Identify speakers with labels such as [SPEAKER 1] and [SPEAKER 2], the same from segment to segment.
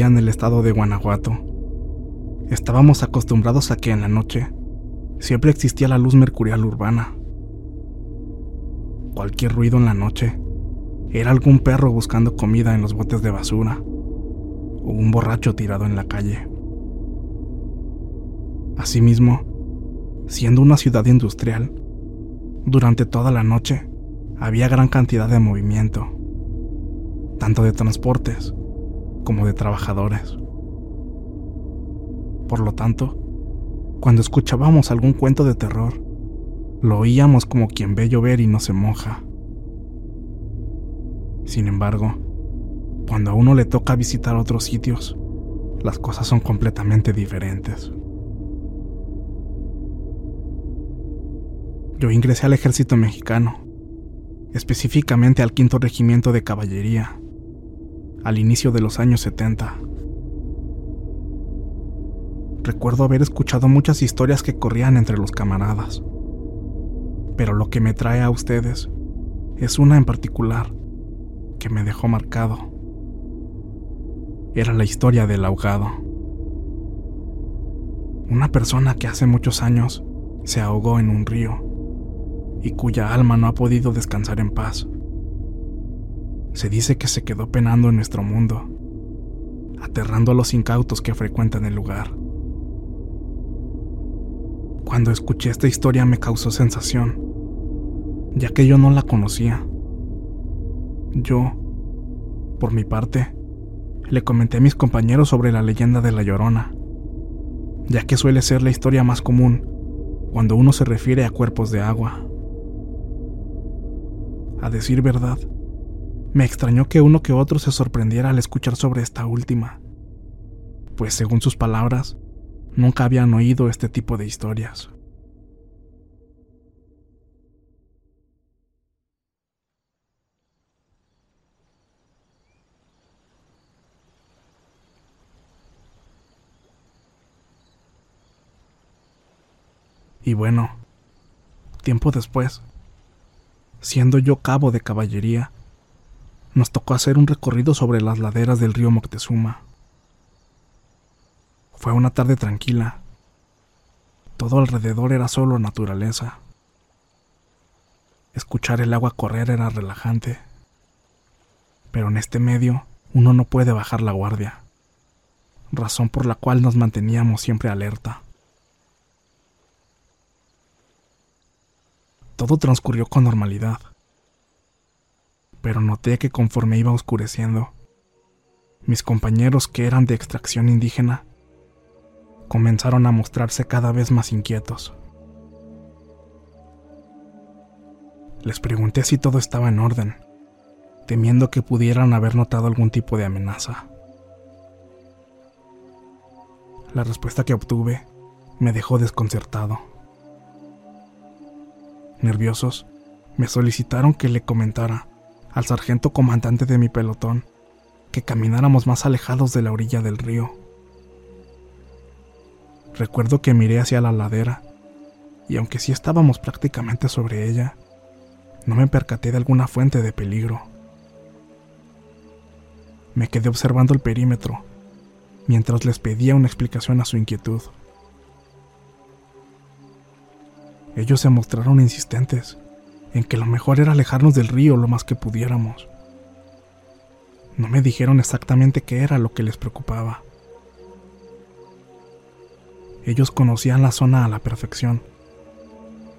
[SPEAKER 1] en el estado de Guanajuato, estábamos acostumbrados a que en la noche siempre existía la luz mercurial urbana. Cualquier ruido en la noche era algún perro buscando comida en los botes de basura o un borracho tirado en la calle. Asimismo, siendo una ciudad industrial, durante toda la noche había gran cantidad de movimiento, tanto de transportes como de trabajadores. Por lo tanto, cuando escuchábamos algún cuento de terror, lo oíamos como quien ve llover y no se moja. Sin embargo, cuando a uno le toca visitar otros sitios, las cosas son completamente diferentes. Yo ingresé al ejército mexicano, específicamente al quinto regimiento de caballería, al inicio de los años 70. Recuerdo haber escuchado muchas historias que corrían entre los camaradas, pero lo que me trae a ustedes es una en particular que me dejó marcado. Era la historia del ahogado. Una persona que hace muchos años se ahogó en un río y cuya alma no ha podido descansar en paz. Se dice que se quedó penando en nuestro mundo, aterrando a los incautos que frecuentan el lugar. Cuando escuché esta historia me causó sensación, ya que yo no la conocía. Yo, por mi parte, le comenté a mis compañeros sobre la leyenda de la Llorona, ya que suele ser la historia más común cuando uno se refiere a cuerpos de agua. A decir verdad, me extrañó que uno que otro se sorprendiera al escuchar sobre esta última, pues según sus palabras, nunca habían oído este tipo de historias. Y bueno, tiempo después, siendo yo cabo de caballería, nos tocó hacer un recorrido sobre las laderas del río Moctezuma. Fue una tarde tranquila. Todo alrededor era solo naturaleza. Escuchar el agua correr era relajante. Pero en este medio uno no puede bajar la guardia, razón por la cual nos manteníamos siempre alerta. Todo transcurrió con normalidad pero noté que conforme iba oscureciendo, mis compañeros que eran de extracción indígena comenzaron a mostrarse cada vez más inquietos. Les pregunté si todo estaba en orden, temiendo que pudieran haber notado algún tipo de amenaza. La respuesta que obtuve me dejó desconcertado. Nerviosos, me solicitaron que le comentara al sargento comandante de mi pelotón que camináramos más alejados de la orilla del río. Recuerdo que miré hacia la ladera, y aunque sí estábamos prácticamente sobre ella, no me percaté de alguna fuente de peligro. Me quedé observando el perímetro, mientras les pedía una explicación a su inquietud. Ellos se mostraron insistentes, en que lo mejor era alejarnos del río lo más que pudiéramos. No me dijeron exactamente qué era lo que les preocupaba. Ellos conocían la zona a la perfección,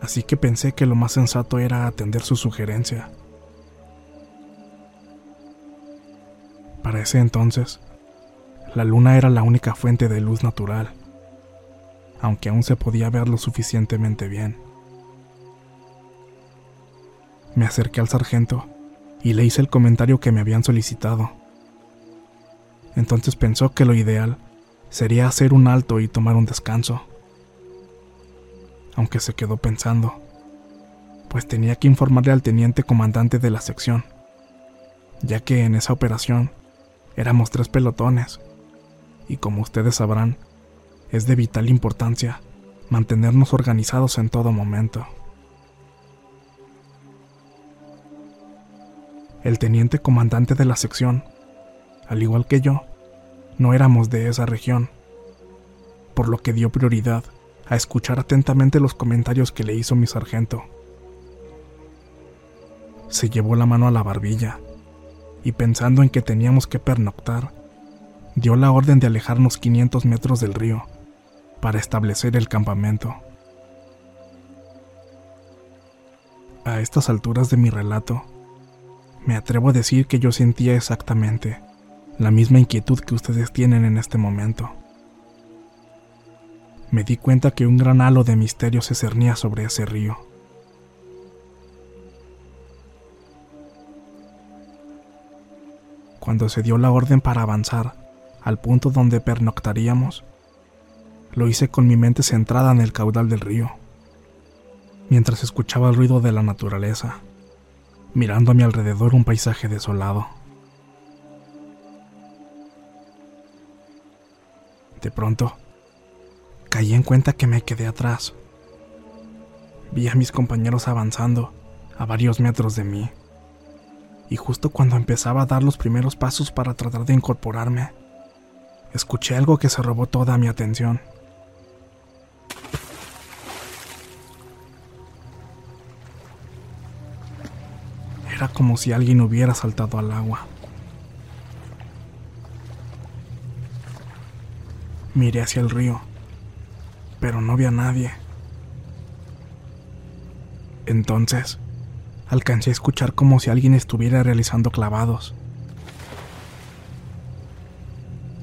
[SPEAKER 1] así que pensé que lo más sensato era atender su sugerencia. Para ese entonces, la luna era la única fuente de luz natural, aunque aún se podía ver lo suficientemente bien. Me acerqué al sargento y le hice el comentario que me habían solicitado. Entonces pensó que lo ideal sería hacer un alto y tomar un descanso. Aunque se quedó pensando, pues tenía que informarle al teniente comandante de la sección, ya que en esa operación éramos tres pelotones, y como ustedes sabrán, es de vital importancia mantenernos organizados en todo momento. El teniente comandante de la sección, al igual que yo, no éramos de esa región, por lo que dio prioridad a escuchar atentamente los comentarios que le hizo mi sargento. Se llevó la mano a la barbilla y pensando en que teníamos que pernoctar, dio la orden de alejarnos 500 metros del río para establecer el campamento. A estas alturas de mi relato, me atrevo a decir que yo sentía exactamente la misma inquietud que ustedes tienen en este momento. Me di cuenta que un gran halo de misterio se cernía sobre ese río. Cuando se dio la orden para avanzar al punto donde pernoctaríamos, lo hice con mi mente centrada en el caudal del río, mientras escuchaba el ruido de la naturaleza, mirando a mi alrededor un paisaje desolado. De pronto, caí en cuenta que me quedé atrás. Vi a mis compañeros avanzando a varios metros de mí. Y justo cuando empezaba a dar los primeros pasos para tratar de incorporarme, escuché algo que se robó toda mi atención. Como si alguien hubiera saltado al agua. Miré hacia el río, pero no vi a nadie. Entonces, alcancé a escuchar como si alguien estuviera realizando clavados.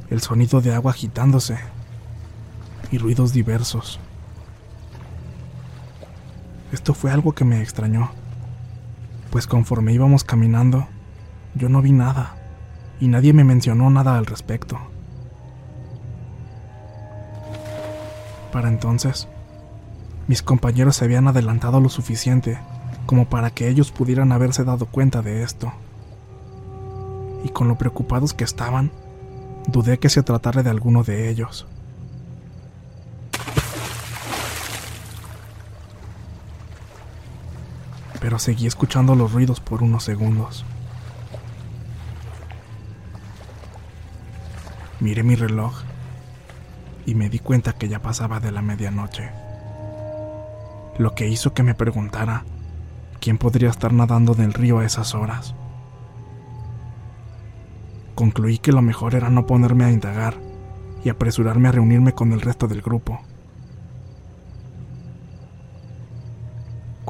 [SPEAKER 1] El sonido de agua agitándose y ruidos diversos. Esto fue algo que me extrañó, pues conforme íbamos caminando, yo no vi nada y nadie me mencionó nada al respecto. Para entonces, mis compañeros se habían adelantado lo suficiente como para que ellos pudieran haberse dado cuenta de esto. Y con lo preocupados que estaban, dudé que se tratara de alguno de ellos. Pero seguí escuchando los ruidos por unos segundos. Miré mi reloj y me di cuenta que ya pasaba de la medianoche. Lo que hizo que me preguntara quién podría estar nadando en el río a esas horas. Concluí que lo mejor era no ponerme a indagar y apresurarme a reunirme con el resto del grupo.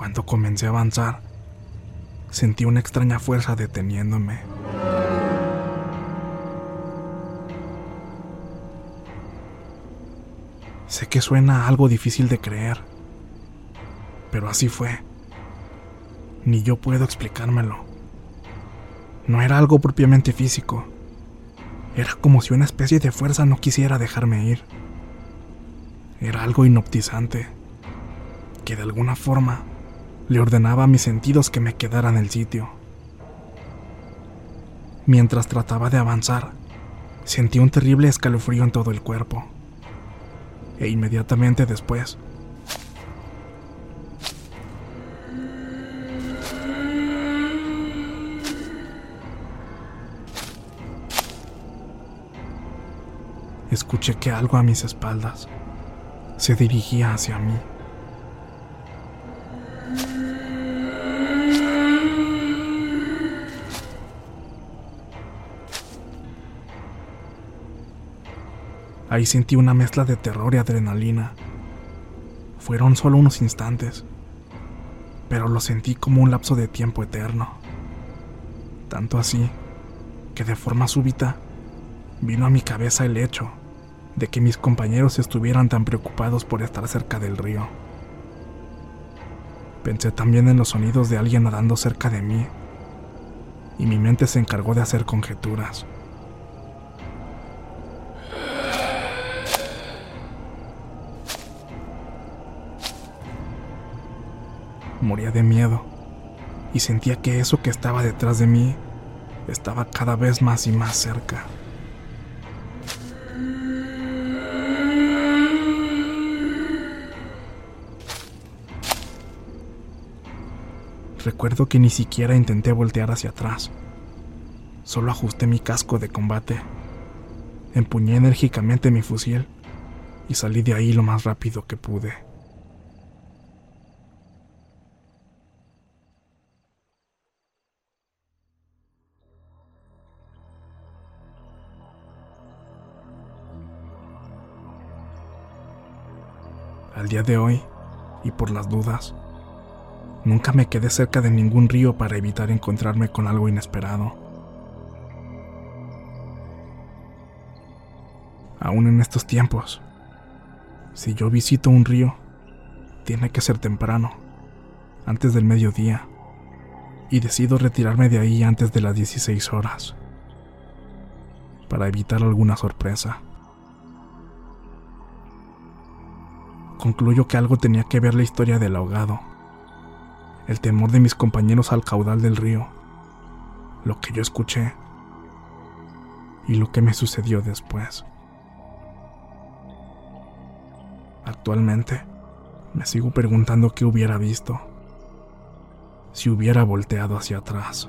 [SPEAKER 1] Cuando comencé a avanzar, sentí una extraña fuerza deteniéndome. Sé que suena algo difícil de creer, pero así fue. Ni yo puedo explicármelo. No era algo propiamente físico. Era como si una especie de fuerza no quisiera dejarme ir. Era algo inoptizante, que de alguna forma le ordenaba a mis sentidos que me quedara en el sitio. Mientras trataba de avanzar, sentí un terrible escalofrío en todo el cuerpo e inmediatamente después escuché que algo a mis espaldas se dirigía hacia mí. Ahí sentí una mezcla de terror y adrenalina. Fueron solo unos instantes, pero lo sentí como un lapso de tiempo eterno. Tanto así que de forma súbita vino a mi cabeza el hecho de que mis compañeros estuvieran tan preocupados por estar cerca del río. Pensé también en los sonidos de alguien nadando cerca de mí, y mi mente se encargó de hacer conjeturas. Moría de miedo y sentía que eso que estaba detrás de mí estaba cada vez más y más cerca. Recuerdo que ni siquiera intenté voltear hacia atrás. Solo ajusté mi casco de combate empuñé enérgicamente mi fusil y salí de ahí lo más rápido que pude. Al día de hoy, y por las dudas, nunca me quedé cerca de ningún río para evitar encontrarme con algo inesperado. Aún en estos tiempos, si yo visito un río, tiene que ser temprano, antes del mediodía, y decido retirarme de ahí antes de las 16 horas, para evitar alguna sorpresa. Concluyo que algo tenía que ver la historia del ahogado, el temor de mis compañeros al caudal del río, lo que yo escuché y lo que me sucedió después. Actualmente, me sigo preguntando qué hubiera visto si hubiera volteado hacia atrás.